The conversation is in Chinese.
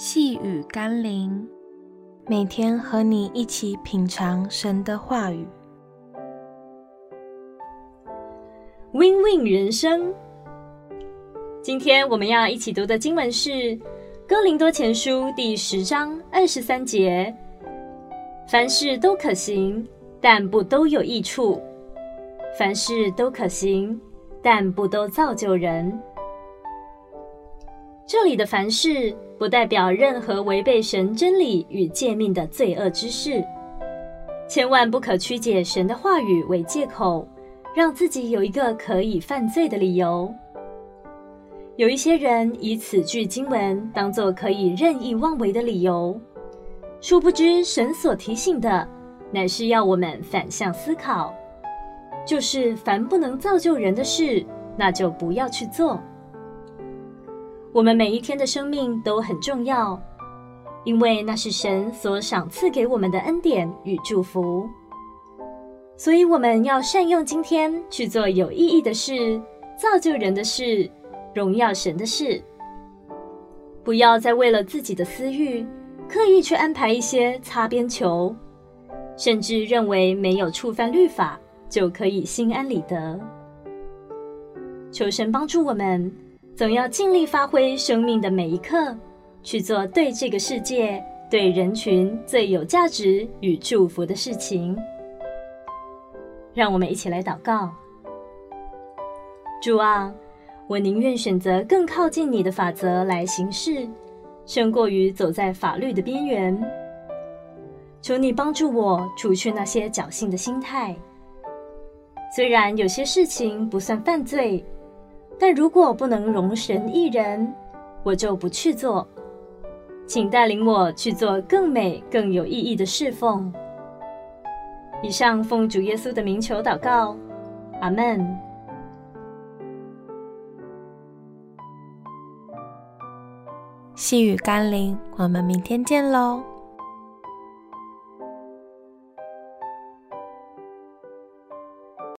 细雨甘霖，每天和你一起品尝神的话语。Win Win 人生，今天我们要一起读的经文是《哥林多前书》第十章二十三节：凡事都可行，但不都有益处；凡事都可行，但不都造就人。这里的“凡事”不代表任何违背神真理与诫命的罪恶之事，千万不可曲解神的话语为借口，让自己有一个可以犯罪的理由。有一些人以此句经文当作可以任意妄为的理由，殊不知神所提醒的乃是要我们反向思考，就是凡不能造就人的事，那就不要去做。我们每一天的生命都很重要，因为那是神所赏赐给我们的恩典与祝福。所以我们要善用今天去做有意义的事，造就人的事，荣耀神的事。不要再为了自己的私欲，刻意去安排一些擦边球，甚至认为没有触犯律法就可以心安理得。求神帮助我们。总要尽力发挥生命的每一刻，去做对这个世界、对人群最有价值与祝福的事情。让我们一起来祷告：主啊，我宁愿选择更靠近你的法则来行事，胜过于走在法律的边缘。求你帮助我除去那些侥幸的心态。虽然有些事情不算犯罪。但如果不能容神一人，我就不去做。请带领我去做更美、更有意义的侍奉。以上奉主耶稣的名求祷告，阿门。细雨甘霖，我们明天见喽。